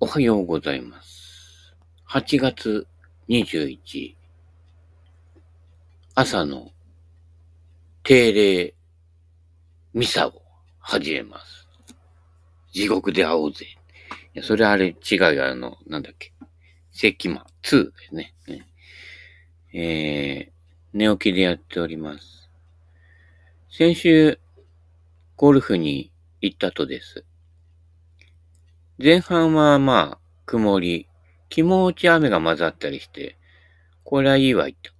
おはようございます。8月21朝の定例ミサを始めます。地獄で会おうぜ。いや、それあれ違うよ。あの、なんだっけ。世紀魔2ですね。ねえー、寝起きでやっております。先週、ゴルフに行ったとです。前半はまあ、曇り、気持ち雨が混ざったりして、これはいいわいと。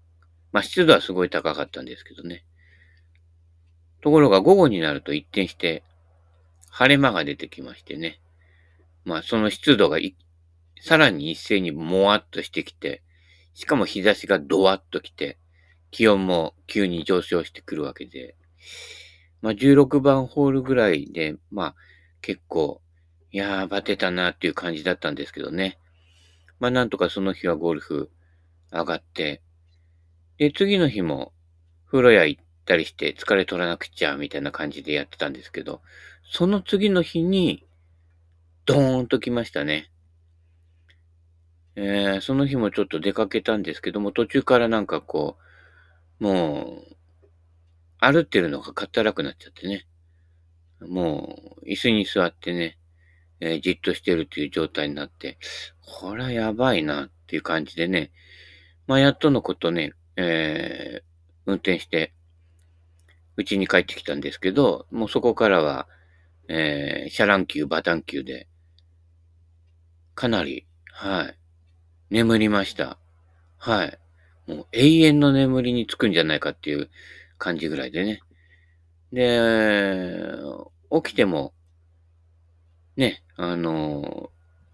まあ、湿度はすごい高かったんですけどね。ところが午後になると一転して、晴れ間が出てきましてね。まあ、その湿度がさらに一斉にもわっとしてきて、しかも日差しがドワッときて、気温も急に上昇してくるわけで、まあ、16番ホールぐらいで、まあ、結構、いやー、バテたなっていう感じだったんですけどね。まあ、なんとかその日はゴルフ上がって、で、次の日も風呂屋行ったりして疲れ取らなくちゃ、みたいな感じでやってたんですけど、その次の日に、ドーンと来ましたね。えー、その日もちょっと出かけたんですけども、途中からなんかこう、もう、歩ってるのがかったらくなっちゃってね。もう、椅子に座ってね、えーじっとしてるっていう状態になって、これはやばいなっていう感じでね、まあ、やっとのことね、えー運転して、家に帰ってきたんですけど、もうそこからは、えー、シャラン級、バタン級で、かなり、はい、眠りました。はい。もう永遠の眠りにつくんじゃないかっていう感じぐらいでね。で、起きても、ね、あの、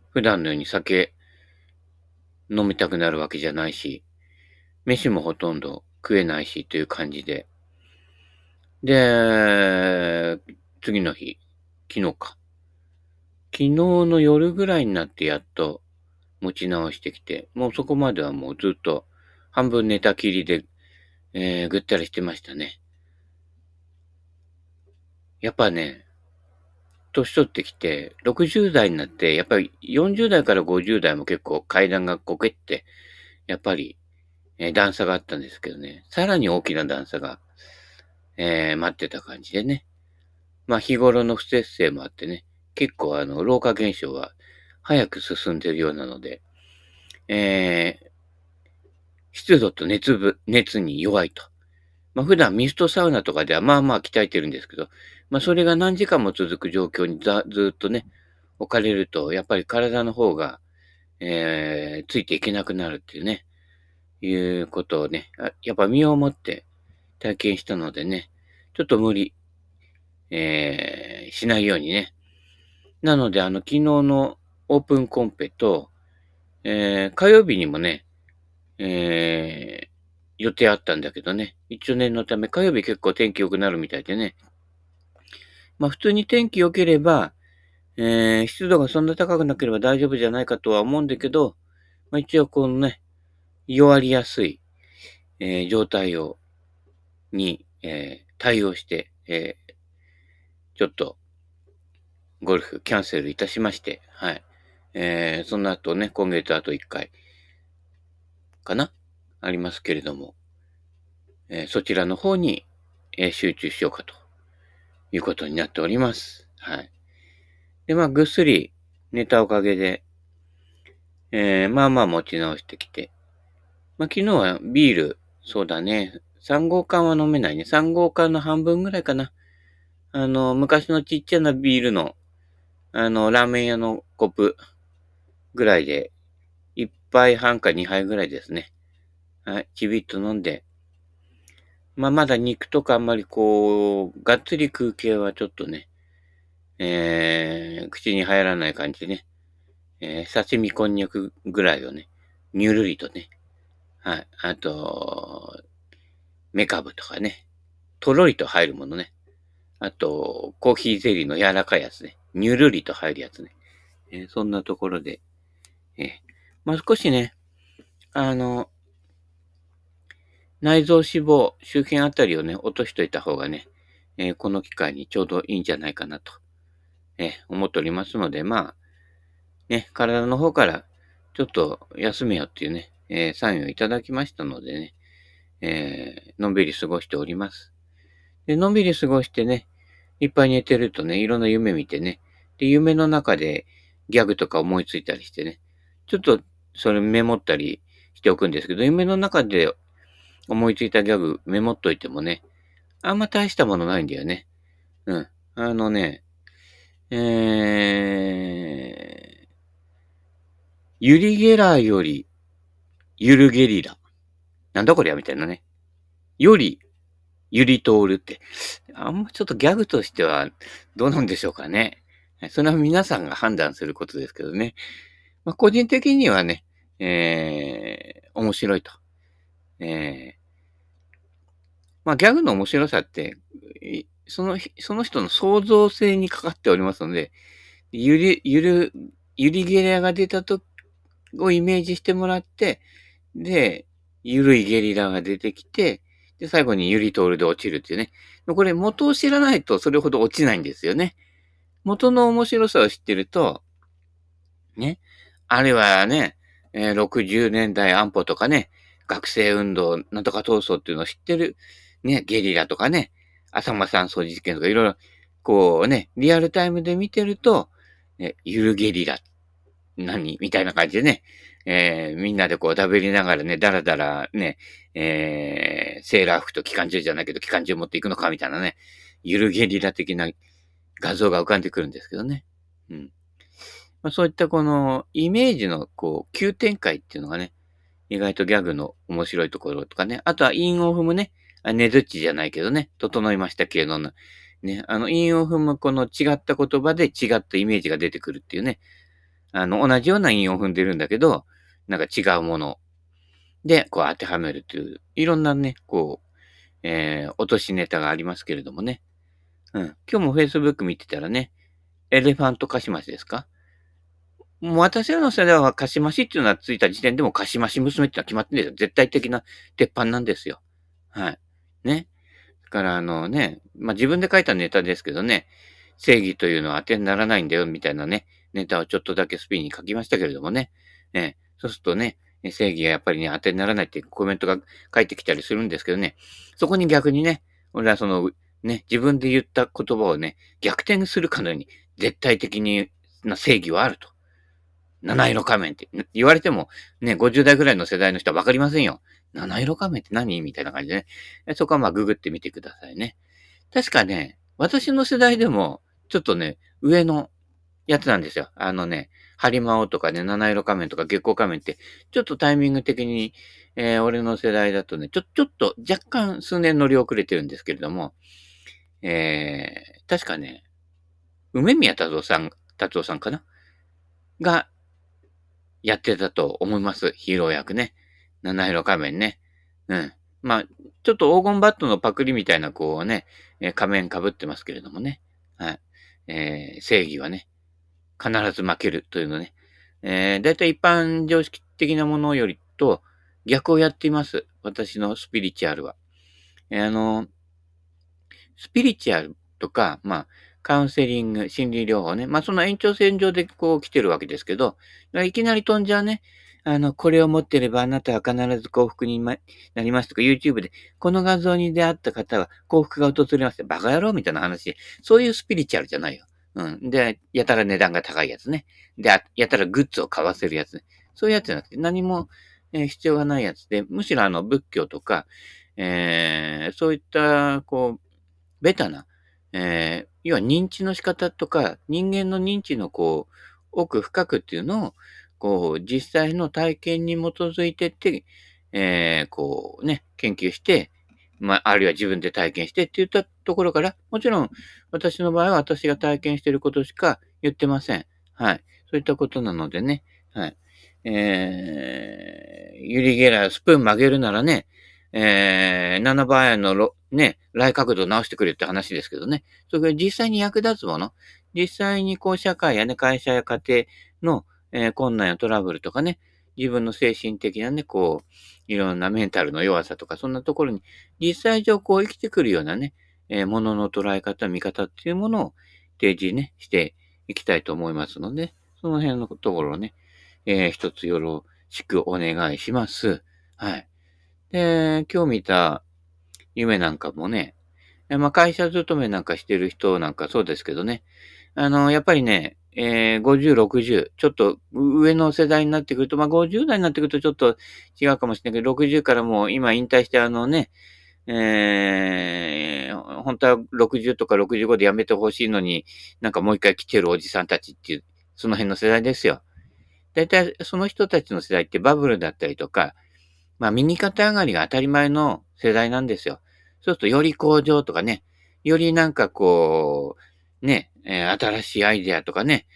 普段のように酒飲みたくなるわけじゃないし、飯もほとんど食えないしという感じで。で、次の日、昨日か。昨日の夜ぐらいになってやっと持ち直してきて、もうそこまではもうずっと半分寝たきりで、えー、ぐったりしてましたね。やっぱね、年取ってきて、60代になって、やっぱり40代から50代も結構階段がこけって、やっぱり、えー段差があったんですけどね、さらに大きな段差が、えー待ってた感じでね。まあ日頃の不節制もあってね、結構あの、老化現象は早く進んでるようなので、えー湿度と熱ぶ、熱に弱いと。まあ普段ミストサウナとかではまあまあ鍛えてるんですけど、まあそれが何時間も続く状況にざずっとね、置かれると、やっぱり体の方が、えーついていけなくなるっていうね、いうことをね、あやっぱ身をもって体験したのでね、ちょっと無理、えーしないようにね。なので、あの、昨日のオープンコンペと、えー火曜日にもね、えー予定あったんだけどね、一応念のため、火曜日結構天気良くなるみたいでね、まあ普通に天気良ければ、えー湿度がそんな高くなければ大丈夫じゃないかとは思うんだけど、まあ一応このね、弱りやすい、えー状態を、に、えー対応して、えーちょっと、ゴルフキャンセルいたしまして、はい。えーその後ね、今月あと1回、かな？ありますけれども、えーそちらの方に、えー集中しようかということになっております。はい。で、まあ、ぐっすり寝たおかげで、えーまあまあ持ち直してきて、まあ、昨日はビール、そうだね、3号缶は飲めないね。3号缶の半分ぐらいかな。あの、昔のちっちゃなビールの、あの、ラーメン屋のコップぐらいで、1杯半か2杯ぐらいですね。はい、ちびっと飲んで。まあ、まだ肉とかあんまりこう、がっつり食う系はちょっとね、えー、口に入らない感じでね、えー、刺身こんにゃくぐらいをね、にゅるりとね、はい、あと、メカブとかね、とろりと入るものね、あと、コーヒーゼリーの柔らかいやつね、にゅるりと入るやつね、えーそんなところで、えーまあ、少しね、あの、内臓脂肪周辺あたりをね、落としといた方がね、えーこの機会にちょうどいいんじゃないかなと、えー思っておりますので、まあ、ね、体の方からちょっと休めよっていうね、えー、サインをいただきましたのでね、え、のんびり過ごしております。で、のんびり過ごしてね、いっぱい寝てるとね、いろんな夢見てね、で、夢の中でギャグとか思いついたりしてね、ちょっとそれメモったりしておくんですけど、夢の中で思いついたギャグメモっといてもね、あんま大したものないんだよね。うん。あのね、えー、ユリゲラーより、ユルゲリラ。なんだこりゃみたいなね。より、ユリトールって。あんまちょっとギャグとしてはどうなんでしょうかね。それは皆さんが判断することですけどね。まあ、個人的にはね、えー、面白いと。えー、まあ、ギャグの面白さって、その、その人の創造性にかかっておりますので、ゆり、ゆる、ゆりゲリラが出たと、をイメージしてもらって、で、ゆるいゲリラが出てきて、で、最後にゆりトールで落ちるっていうね。これ元を知らないとそれほど落ちないんですよね。元の面白さを知ってると、ね。あるいはね、えー、60年代安保とかね、学生運動、なんとか闘争っていうのを知ってる、ね、ゲリラとかね、浅間山掃除事件とかいろいろ、こうね、リアルタイムで見てると、ね、ゆるゲリラ、何みたいな感じでね、えー、みんなでこう食べりながらね、だらだらね、えー、セーラー服と機関銃じゃないけど機関銃持っていくのかみたいなね、ゆるゲリラ的な画像が浮かんでくるんですけどね。うん。まあ、そういったこのイメージのこう急展開っていうのがね、意外とギャグの面白いところとかね。あとは韻を踏むね。あねずっちじゃないけどね。整いましたけどね。あの、韻を踏むこの違った言葉で違ったイメージが出てくるっていうね。あの、同じような韻を踏んでるんだけど、なんか違うもので、こう当てはめるという、いろんなね、こう、えー、落としネタがありますけれどもね。うん。今日も Facebook 見てたらね、エレファントカシマシですか？もう私らの世代はカシマシっていうのはついた時点でもカシマシ娘っていうのは決まってんですよ。絶対的な鉄板なんですよ。はい。ね。だからあのね、まあ、自分で書いたネタですけどね、正義というのは当てにならないんだよみたいなね、ネタをちょっとだけスピンに書きましたけれどもね。えそうするとね、正義がやっぱりね、当てにならないっていうコメントが返ってきたりするんですけどね、そこに逆にね、俺はその、ね、自分で言った言葉をね、逆転するかのように、絶対的にな正義はあると。七色仮面って言われても、ね、50代ぐらいの世代の人はわかりませんよ。七色仮面って何？みたいな感じでね。そこはまあググってみてくださいね。確かね、私の世代でも、ちょっとね、上のやつなんですよ。あのね、ハリマオとかね、七色仮面とか月光仮面って、ちょっとタイミング的に、えー、俺の世代だとね、ちょ、ちょっと若干数年乗り遅れてるんですけれども、えー、確かね、梅宮達夫さん、達夫さんかな？が、やってたと思います。ヒーロー役ね。七色仮面ね。うん。まあ、ちょっと黄金バットのパクリみたいなこうね、え仮面被ってますけれどもね。はい。えー、正義はね、必ず負けるというのね。えー、だいたい一般常識的なものよりと逆をやっています。私のスピリチュアルは。えー、あの、スピリチュアルとか、まあ、カウンセリング、心理療法ね。まあ、その延長線上でこう来てるわけですけど、いきなり飛んじゃうね。あの、これを持ってればあなたは必ず幸福になりますとか、YouTube で、この画像に出会った方は幸福が訪れますって、バカ野郎みたいな話。そういうスピリチュアルじゃないよ。うん。で、やたら値段が高いやつね。で、やたらグッズを買わせるやつね。そういうやつじゃなくて、何も、えー、必要がないやつで、むしろあの、仏教とか、えー、そういった、こう、ベタな、えー、要は認知の仕方とか、人間の認知のこう、奥深くっていうのを、こう、実際の体験に基づいてって、えー、こうね、研究して、まあ、あるいは自分で体験してって言ったところから、もちろん私の場合は私が体験してることしか言ってません。はい。そういったことなのでね。はい。えー、ユリゲラースプーン曲げるならね、えー、7番円のね、来角度を直してくれって話ですけどね。それから実際に役立つもの。実際にこう社会やね、会社や家庭の、えー、困難やトラブルとかね、自分の精神的なね、こう、いろんなメンタルの弱さとか、そんなところに、実際上こう生きてくるようなね、えー、ものの捉え方、見方っていうものを提示ね、していきたいと思いますので、その辺のところをね、えー、一つよろしくお願いします。はい。で、今日見た夢なんかもね、まあ、会社勤めなんかしてる人なんかそうですけどね、あの、やっぱりね、えー、50、60、ちょっと上の世代になってくると、まあ、50代になってくるとちょっと違うかもしれないけど、60からもう今引退してあのね、えー、本当は60とか65で辞めてほしいのに、なんかもう一回来てるおじさんたちっていう、その辺の世代ですよ。大体その人たちの世代ってバブルだったりとか、まあ右肩上がりが当たり前の世代なんですよ。そうするとより向上とかね、よりなんかこう、ね、えー、新しいアイデアとかね、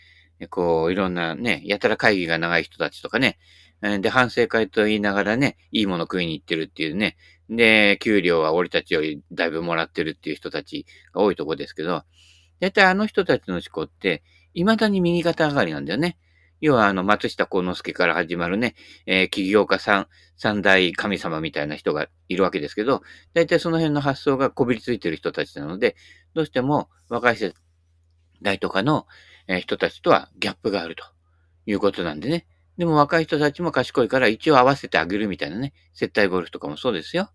こう、いろんなね、やたら会議が長い人たちとかね、で、反省会と言いながらね、いいもの食いに行ってるっていうね、で、給料は俺たちよりだいぶもらってるっていう人たちが多いとこですけど、だいたいあの人たちの思考って、未だに右肩上がりなんだよね。要は、あの、松下幸之助から始まるね、えー、起業家さん、三大神様みたいな人がいるわけですけど、だいたいその辺の発想がこびりついてる人たちなので、どうしても若い世代とかの、え人たちとはギャップがあるということなんでね。でも若い人たちも賢いから一応合わせてあげるみたいなね。接待ゴルフとかもそうですよ。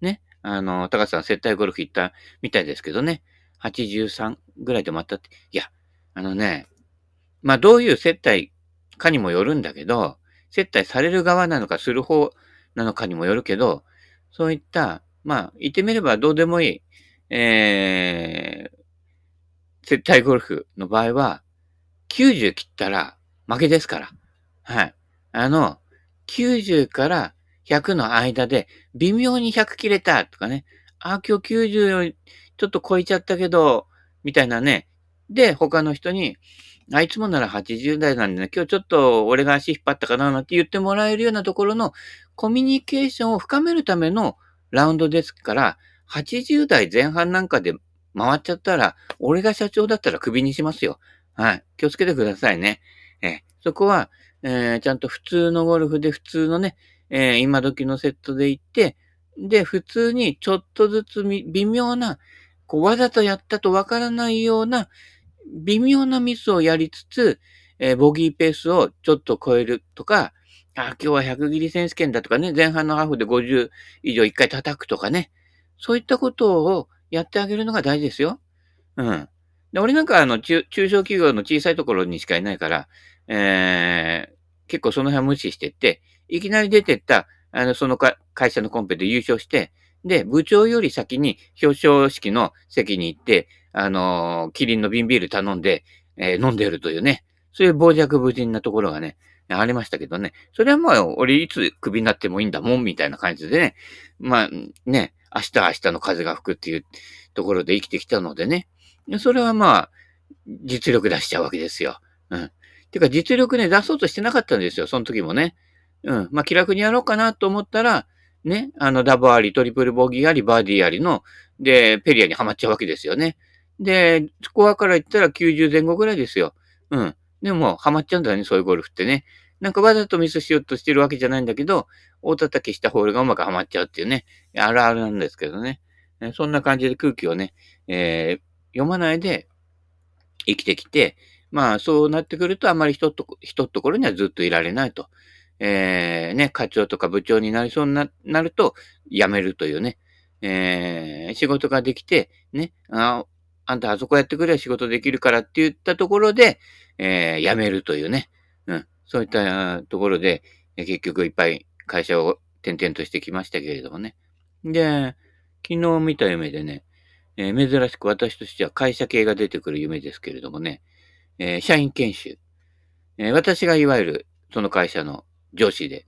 ね。あの、高さん接待ゴルフ行ったみたいですけどね。83ぐらいでもあったって。いや、あのね、まあどういう接待かにもよるんだけど、接待される側なのかする方なのかにもよるけど、そういった、まあ言ってみればどうでもいい、えー、接待ゴルフの場合は、90切ったら負けですから。はい。あの、90から100の間で、微妙に100切れたとかね。あ、今日90よりちょっと超えちゃったけど、みたいなね。で、他の人に、あいつもなら80代なんでね、今日ちょっと俺が足引っ張ったかななんて言ってもらえるようなところのコミュニケーションを深めるためのラウンドですから、80代前半なんかで回っちゃったら、俺が社長だったらクビにしますよ。はい。気をつけてくださいね。えそこは、えー、ちゃんと普通のゴルフで普通のね、えー、今時のセットで行って、で、普通にちょっとずつ微妙な、こう、わざとやったとわからないような、微妙なミスをやりつつ、えー、ボギーペースをちょっと超えるとか、あ、今日は100切り選手権だとかね、前半のハーフで50以上1回叩くとかね、そういったことをやってあげるのが大事ですよ。うん。で俺なんかあの中、小企業の小さいところにしかいないから、えー、結構その辺無視してって、いきなり出てった、あの、その会社のコンペで優勝して、で、部長より先に表彰式の席に行って、あのー、キリンの瓶ビール頼んで、えー、飲んでるというね、そういう傍若無人なところがね、ありましたけどね。それはまあ、俺いつクビになってもいいんだもん、みたいな感じでね。まあ、ね、明日明日の風が吹くっていうところで生きてきたのでね。それはまあ、実力出しちゃうわけですよ。うん。てか実力ね、出そうとしてなかったんですよ、その時もね。うん。まあ気楽にやろうかなと思ったら、ね、あのダブあり、トリプルボギーあり、バーディーありの、で、ペリアにはまっちゃうわけですよね。で、スコアから言ったら90前後ぐらいですよ。うん。でも、ハマっちゃうんだね、そういうゴルフってね。なんかわざとミスしようとしてるわけじゃないんだけど、大叩きしたホールがうまくはまっちゃうっていうね、あるあるなんですけどね。そんな感じで空気をね、えー、読まないで生きてきて、まあそうなってくるとあまり人と、人ところにはずっといられないと。えー、ね、課長とか部長になりそうにななると辞めるというね、えー、仕事ができて、ね、ああんたあそこやってくれ仕事できるからって言ったところで、えー、辞めるというね、うん、そういったところで、結局いっぱい会社を転々としてきましたけれどもね。で、昨日見た夢でね、えー、珍しく私としては会社系が出てくる夢ですけれどもね、えー、社員研修。えー、私がいわゆるその会社の上司で、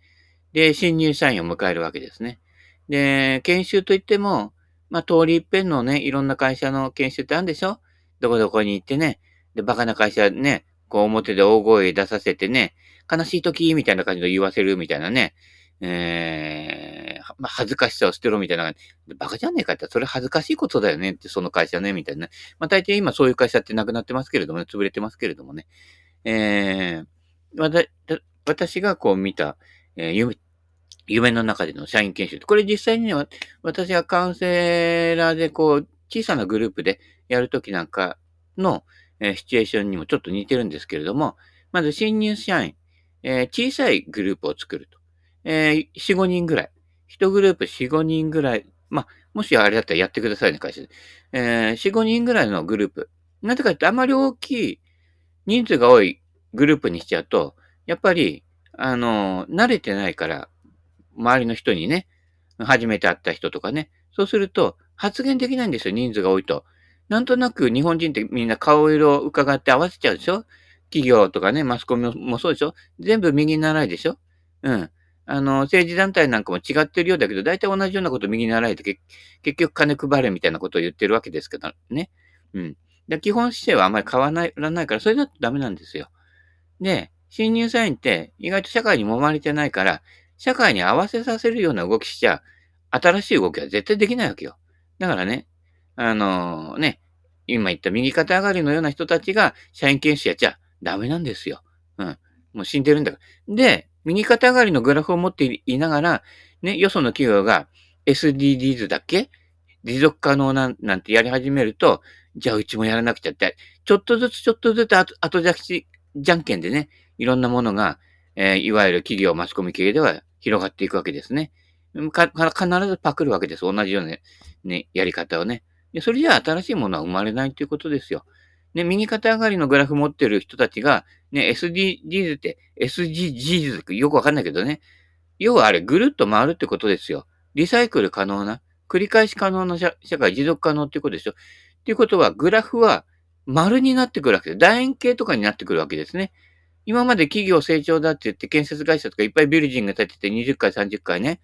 で、新入社員を迎えるわけですね。で、研修といっても、まあ、通り一遍のね、いろんな会社の研修ってあるんでしょ？どこどこに行ってね、で、バカな会社ね、こう表で大声出させてね、悲しい時みたいな感じで言わせるみたいなね、えー、まあ、恥ずかしさを捨てろみたいな、バカじゃねえかって、それ恥ずかしいことだよねって、その会社ね、みたいな。まあ、大抵今そういう会社ってなくなってますけれどもね、潰れてますけれどもね。えー、私がこう見た、えー、夢、夢の中での社員研修。これ実際には、私がカウンセラーでこう、小さなグループでやるときなんかの、えー、シチュエーションにもちょっと似てるんですけれども、まず新入社員、えー、小さいグループを作ると。えー、4、5人ぐらい。1グループ4、5人ぐらい。まあ、もしあれだったらやってくださいね、会社で。えー、4、5人ぐらいのグループ。なぜかってあまり大きい人数が多いグループにしちゃうと、やっぱり、あの、慣れてないから、周りの人にね、初めて会った人とかね、そうすると発言できないんですよ、人数が多いと。なんとなく日本人ってみんな顔色を伺って合わせちゃうでしょ？企業とかね、マスコミもそうでしょ？全部右に習いでしょ？うん。あの、政治団体なんかも違ってるようだけど、大体同じようなこと右に習いで結局金配れみたいなことを言ってるわけですけどね。うん。で基本姿勢はあまり変わらないから、それだとダメなんですよ。で、新入社員って意外と社会に揉まれてないから、社会に合わせさせるような動きしちゃ、新しい動きは絶対できないわけよ。だからね、あのー、ね、今言った右肩上がりのような人たちが社員研修やっちゃダメなんですよ。うん。もう死んでるんだから。で、右肩上がりのグラフを持っていながら、ね、よその企業が SDGs だけ？持続可能ななんてやり始めると、じゃあうちもやらなくちゃって、ちょっとずつちょっとずつ後後じゃじゃんけんでね、いろんなものが、えー、いわゆる企業マスコミ系では広がっていくわけですね。か必ずパクるわけです。同じような、ね、やり方をね。それじゃあ新しいものは生まれないということですよ。ね、右肩上がりのグラフ持ってる人たちが、ね、SDGs って、SDGs よくわかんないけどね。要はあれ、ぐるっと回るってことですよ。リサイクル可能な、繰り返し可能な社会、持続可能っていうことでしょ。っていうことは、グラフは丸になってくるわけです。楕円形とかになってくるわけですね。今まで企業成長だって言って、建設会社とかいっぱいビルジング建てて20回、30回ね。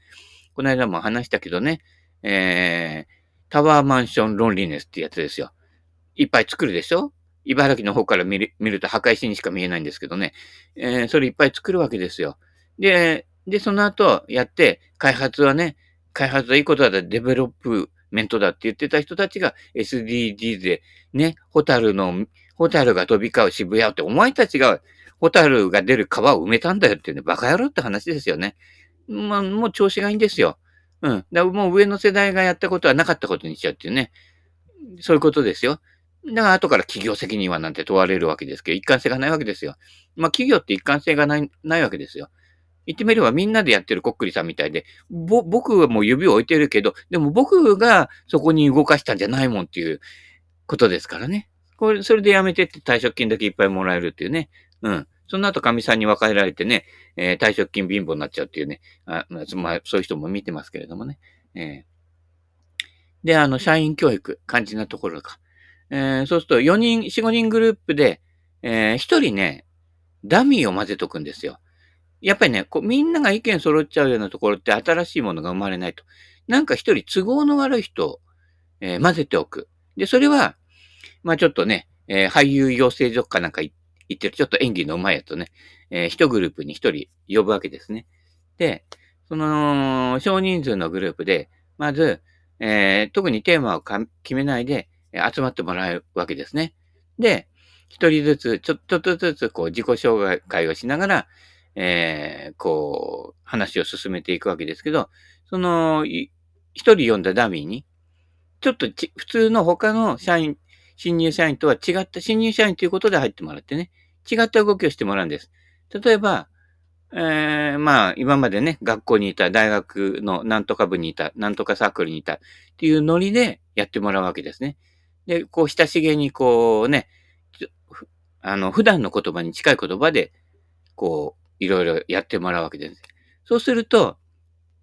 この間も話したけどね。えー、タワーマンション loneliness ってやつですよ。いっぱい作るでしょ？茨城の方から見る見ると墓石にしか見えないんですけどね。えー、それいっぱい作るわけですよ。で、で、その後やって、開発はね、開発はいいことだ、 development だって言ってた人たちが SDGs で、ね、ホタルの、ホタルが飛び交う渋谷って、お前たちがホタルが出る川を埋めたんだよっていうね、バカ野郎って話ですよね。まあ、もう調子がいいんですよ。うん。だもう上の世代がやったことはなかったことにしちゃうっていうね。そういうことですよ。だから後から企業責任はなんて問われるわけですけど、一貫性がないわけですよ。まあ企業って一貫性がない、ないわけですよ。言ってみればみんなでやってるこっくりさんみたいで、ぼ、僕はもう指を置いてるけど、でも僕がそこに動かしたんじゃないもんっていうことですからね。これ、それでやめてって退職金だけいっぱいもらえるっていうね。うん。その後、神さんに分かれられてね、えー、退職金貧乏になっちゃうっていうね。あまあ、そういう人も見てますけれどもね。えー、で、あの、社員教育、肝心なところか。えー、そうすると、4人、4、5人グループで、えー、1人ね、ダミーを混ぜとくんですよ。やっぱりね、こうみんなが意見揃っちゃうようなところって新しいものが生まれないと。なんか一人都合の悪い人を、えー、混ぜておく。で、それは、まあちょっとね、えー、俳優養成所かなんか行ってる、ちょっと演技の上手いやつね、えー、一グループに一人呼ぶわけですね。で、その、少人数のグループで、まず、えー、特にテーマを決めないで、集まってもらうわけですね。で、一人ずつ、ちょっとずつ、こう、自己紹介をしながら、えー、こう、話を進めていくわけですけど、その、一人読んだダミーに、ちょっとち普通の他の社員、新入社員とは違った、新入社員ということで入ってもらってね、違った動きをしてもらうんです。例えば、えー、まあ、今までね、学校にいた、大学のなんとか部にいた、なんとかサークルにいたっていうノリでやってもらうわけですね。で、こう、親しげにこうね、あの、普段の言葉に近い言葉で、こう、いろいろやってもらうわけです。そうすると、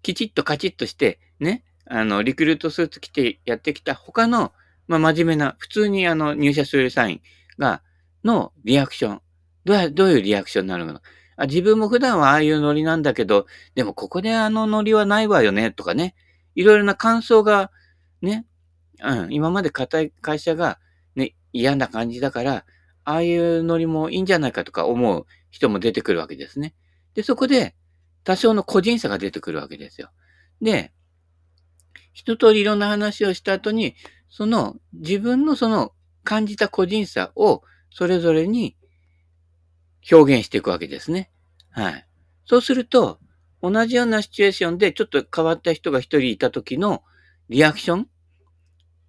きちっとカチッとして、ね、あの、リクルートスーツ着てやってきた他の、まあ、真面目な、普通にあの、入社する社員が、のリアクション。どうどういうリアクションになるのあ。自分も普段はああいうノリなんだけど、でもここであのノリはないわよね、とかね。いろいろな感想が、ね、うん、今まで硬い会社が、ね、嫌な感じだから、ああいうノリもいいんじゃないかとか思う人も出てくるわけですね。で、そこで多少の個人差が出てくるわけですよ。で、一通りいろんな話をした後に、その自分のその感じた個人差をそれぞれに表現していくわけですね。はい。そうすると、同じようなシチュエーションでちょっと変わった人が一人いた時のリアクション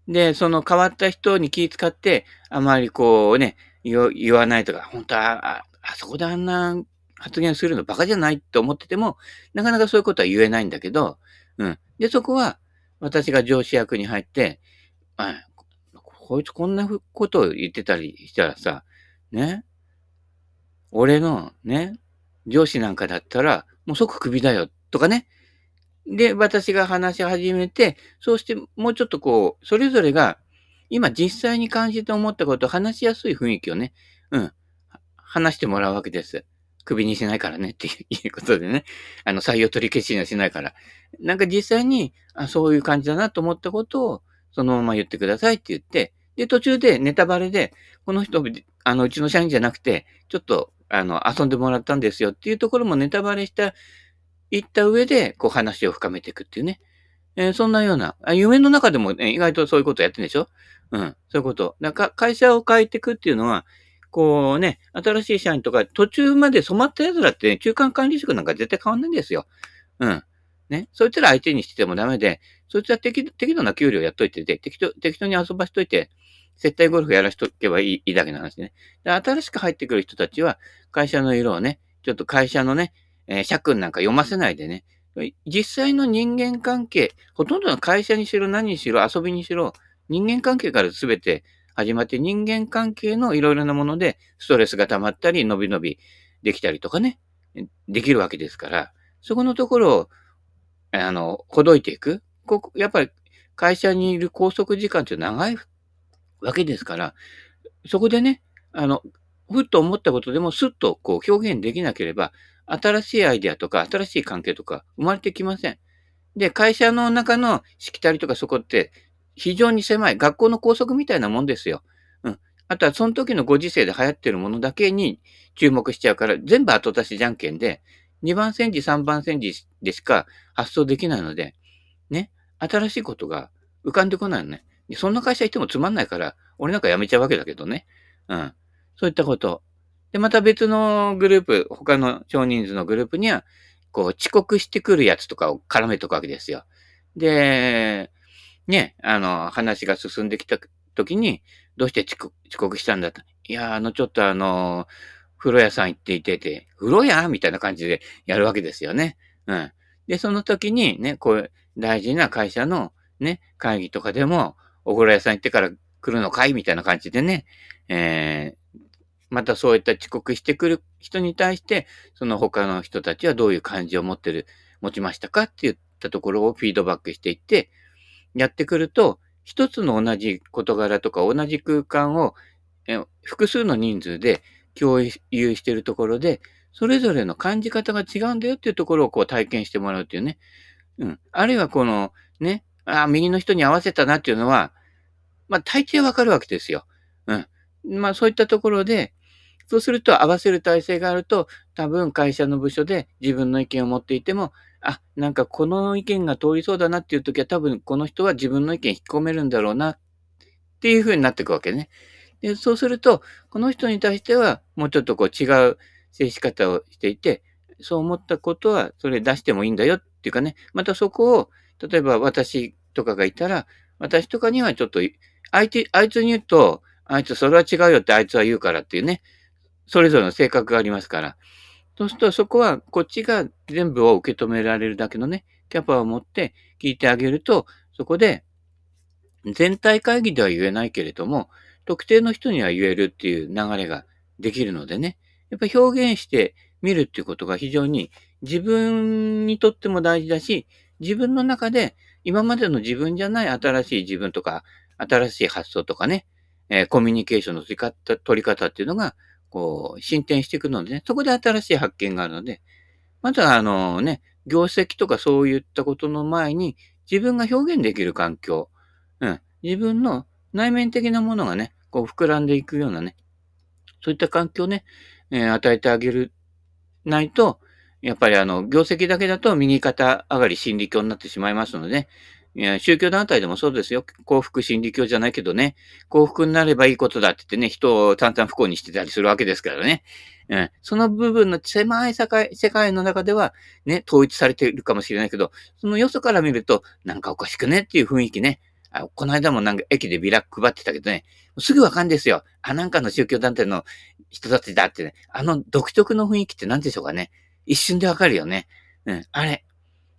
で、その変わった人に気遣って、あまりこうね、言わないとか、本当は、あそこであんな発言するのバカじゃないって思ってても、なかなかそういうことは言えないんだけど、うん。で、そこは、私が上司役に入って、あ、こいつこんなことを言ってたりしたらさ、ね。俺のね、上司なんかだったら、もう即クビだよ、とかね。で、私が話し始めて、そうしてもうちょっとこう、それぞれが、今実際に感じて思ったことを話しやすい雰囲気をね、うん、話してもらうわけです。首にしないからねっていうことでね。あの、採用取り消しにはしないから。なんか実際に、あ、そういう感じだなと思ったことを、そのまま言ってくださいって言って、で、途中でネタバレで、この人、あの、うちの社員じゃなくて、ちょっと、あの、遊んでもらったんですよっていうところもネタバレした、言った上で、こう話を深めていくっていうね。えー、そんなような、あ夢の中でも、ね、意外とそういうことやってるんでしょ？うん、そういうこと。なんか会社を変えていくっていうのは、こうね、新しい社員とか途中まで染まった奴らって、ね、中間管理職なんか絶対変わんないんですよ。うん。ね。そいつら相手にしててもダメで、そいつは適度な給料やっといてて、適当、適当に遊ばしといて、接待ゴルフやらしとけばいいいいだけの話ね。で、新しく入ってくる人たちは、会社の色をね、ちょっと会社のね、えー、社訓なんか読ませないでね、実際の人間関係、ほとんどの会社にしろ何にしろ遊びにしろ、人間関係から全て始まって人間関係のいろいろなものでストレスが溜まったり、伸び伸びできたりとかね、できるわけですから、そこのところを、あの、ほどいていく。ここ、やっぱり会社にいる拘束時間って長いわけですから、そこでね、あの、ふっと思ったことでもスッとこう表現できなければ、新しいアイデアとか新しい関係とか生まれてきません。で、会社の中のしきたりとかそこって非常に狭い学校の校則みたいなもんですよ。うん。あとはその時のご時世で流行ってるものだけに注目しちゃうから、全部後出しじゃんけんで、2番煎じ、3番煎じでしか発想できないので、ね、新しいことが浮かんでこないのね。そんな会社行ってもつまんないから、俺なんか辞めちゃうわけだけどね。うん。そういったこと。で、また別のグループ、他の少人数のグループには、こう、遅刻してくるやつとかを絡めとくわけですよ。で、ね、あの、話が進んできた時に、どうして遅刻したんだと。いや、あの、ちょっとあの、風呂屋さん行っていてて、風呂屋みたいな感じでやるわけですよね。うん。で、その時にね、こう、大事な会社のね、会議とかでも、お風呂屋さん行ってから来るのかいみたいな感じでね、えー、またそういった遅刻してくる人に対して、その他の人たちはどういう感じを持ってる、持ちましたかって言ったところをフィードバックしていって、やってくると、一つの同じ事柄とか同じ空間を複数の人数で共有しているところで、それぞれの感じ方が違うんだよっていうところをこう体験してもらうっていうね。うん。あるいはこの、ね、あ右の人に合わせたなっていうのは、まあ大抵わかるわけですよ。うん。まあそういったところで、そうすると合わせる体制があると、多分会社の部署で自分の意見を持っていても、あ、なんかこの意見が通りそうだなっていう時は多分この人は自分の意見引き込めるんだろうなっていう風になっていくわけね。で、そうすると、この人に対してはもうちょっとこう違う接し方をしていて、そう思ったことはそれ出してもいいんだよっていうかね、またそこを、例えば私とかがいたら、私とかにはちょっと、相手、あいつに言うと、あいつそれは違うよってあいつは言うからっていうね、それぞれの性格がありますから。そうするとそこはこっちが全部を受け止められるだけのね、キャパを持って聞いてあげると、そこで全体会議では言えないけれども、特定の人には言えるっていう流れができるのでね、やっぱ表現してみるっていうことが非常に自分にとっても大事だし、自分の中で今までの自分じゃない新しい自分とか、新しい発想とかね、えー、コミュニケーションの取り方取り方っていうのがこう、進展していくのでね、そこで新しい発見があるので、まずはあのね、業績とかそういったことの前に、自分が表現できる環境、うん、自分の内面的なものがね、こう膨らんでいくようなね、そういった環境をね、えー、与えてあげる、ないと、やっぱりあの、業績だけだと右肩上がり心理教になってしまいますので、ね、いや、宗教団体でもそうですよ。幸福心理教じゃないけどね。幸福になればいいことだって言ってね、人を淡々不幸にしてたりするわけですからね。うん、その部分の狭い世界世界の中では、ね、統一されているかもしれないけど、そのよそから見ると、なんかおかしくねっていう雰囲気ね。あこの間もなんか駅でビラ配ってたけどね、すぐわかんですよ。あ、なんかの宗教団体の人たちだってね、あの独特の雰囲気って何でしょうかね。一瞬でわかるよね。うん、あれ。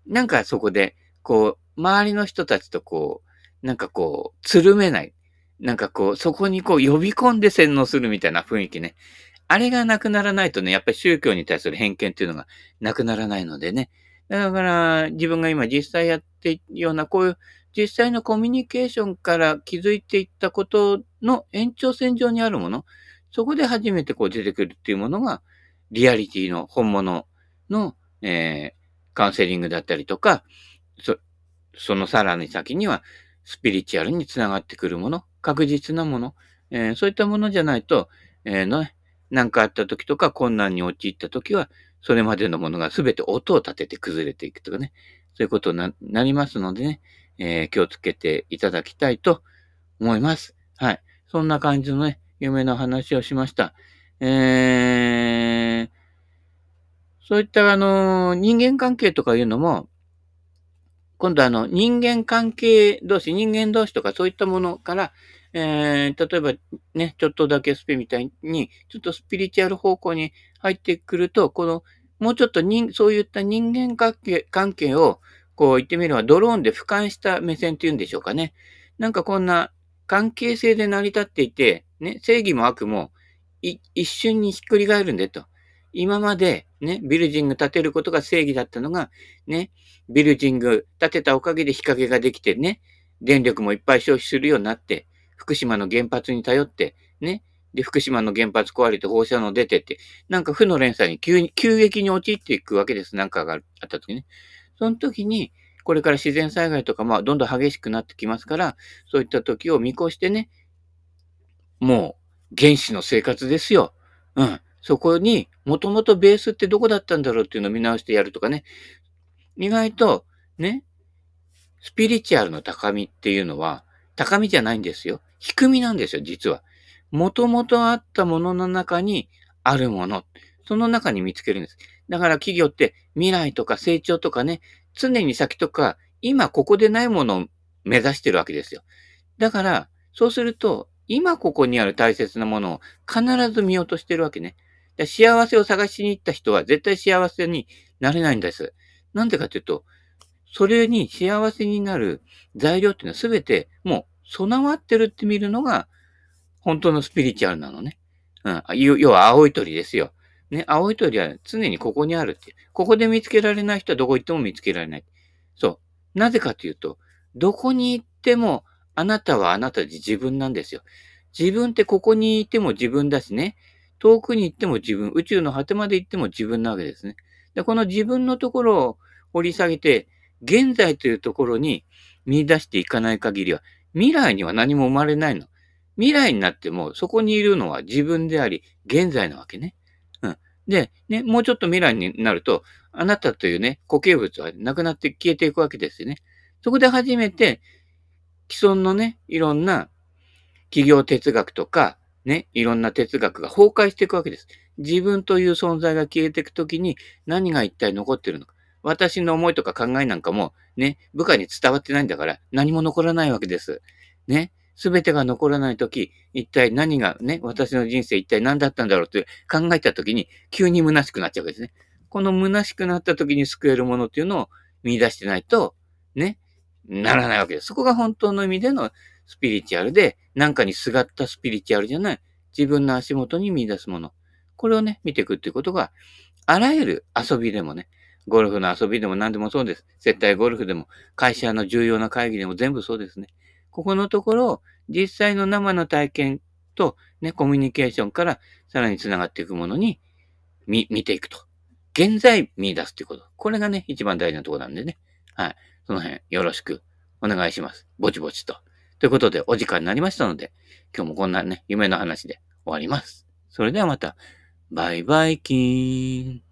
なんかそこで、こう、周りの人たちとこう、なんかこう、つるめない。なんかこう、そこにこう呼び込んで洗脳するみたいな雰囲気ね。あれがなくならないとね、やっぱり宗教に対する偏見っていうのがなくならないのでね。だから、自分が今実際やっているような、こういう実際のコミュニケーションから気づいていったことの延長線上にあるもの、そこで初めてこう出てくるっていうものが、リアリティの本物の、えー、カウンセリングだったりとか、そのさらに先には、スピリチュアルにつながってくるもの、確実なもの、えー、そういったものじゃないと、えー、の、なんかあった時とか困難に陥った時は、それまでのものが全て音を立てて崩れていくとかね、そういうことになりますのでね、えー、気をつけていただきたいと思います。はい。そんな感じのね、夢の話をしました。えー、そういったあの、人間関係とかいうのも、今度あの、人間関係同士、人間同士とかそういったものから、えー、例えばね、ちょっとだけスピみたいに、ちょっとスピリチュアル方向に入ってくると、この、もうちょっと人、そういった人間関係関係を、こう言ってみればドローンで俯瞰した目線っていうんでしょうかね。なんかこんな関係性で成り立っていて、ね、正義も悪も一瞬にひっくり返るんでと。今までね、ビルジング建てることが正義だったのが、ね、ビルジング建てたおかげで日陰ができてね、電力もいっぱい消費するようになって、福島の原発に頼って、ね、で、福島の原発壊れて放射能出てって、なんか負の連鎖に急に、急激に陥っていくわけです。なんかがあった時ね。その時に、これから自然災害とか、まあ、どんどん激しくなってきますから、そういった時を見越してね、もう、原始の生活ですよ。うん。そこに、もともとベースってどこだったんだろうっていうのを見直してやるとかね。意外と、ね、スピリチュアルの高みっていうのは、高みじゃないんですよ。低みなんですよ、実は。もともとあったものの中にあるもの。その中に見つけるんです。だから企業って未来とか成長とかね、常に先とか、今ここでないものを目指してるわけですよ。だから、そうすると、今ここにある大切なものを必ず見落としてるわけね。幸せを探しに行った人は絶対幸せになれないんです。なんでかというと、それに幸せになる材料っていうのはすべてもう備わってるって見るのが本当のスピリチュアルなのね。うん。要は青い鳥ですよ。ね、青い鳥は常にここにあるって。ここで見つけられない人はどこ行っても見つけられない。そう。なぜかというと、どこに行ってもあなたはあなたで自分なんですよ。自分ってここにいても自分だしね。遠くに行っても自分、宇宙の果てまで行っても自分なわけですね。で、この自分のところを掘り下げて、現在というところに見出していかない限りは、未来には何も生まれないの。未来になっても、そこにいるのは自分であり、現在なわけね。うん。で、ね、もうちょっと未来になると、あなたというね、固形物はなくなって消えていくわけですよね。そこで初めて、既存のね、いろんな企業哲学とか、ね、いろんな哲学が崩壊していくわけです。自分という存在が消えていくときに何が一体残ってるのか。私の思いとか考えなんかもね、部下に伝わってないんだから何も残らないわけです。ね。すべてが残らないとき、一体何がね、私の人生一体何だったんだろうって考えたときに急に虚しくなっちゃうわけですね。この虚しくなったときに救えるものっていうのを見出してないと、ね、ならないわけです。そこが本当の意味でのスピリチュアルで、なんかにすがったスピリチュアルじゃない、自分の足元に見出すもの。これをね、見ていくっていうことが、あらゆる遊びでもね、ゴルフの遊びでも何でもそうです。絶対ゴルフでも、会社の重要な会議でも全部そうですね。ここのところを、実際の生の体験と、ね、コミュニケーションからさらに繋がっていくものに、見、見ていくと。現在見出すっていうこと。これがね、一番大事なところなんでね。はい。その辺、よろしくお願いします。ぼちぼちと。ということで、お時間になりましたので、今日もこんなね、夢の話で終わります。それではまた、バイバイキーン。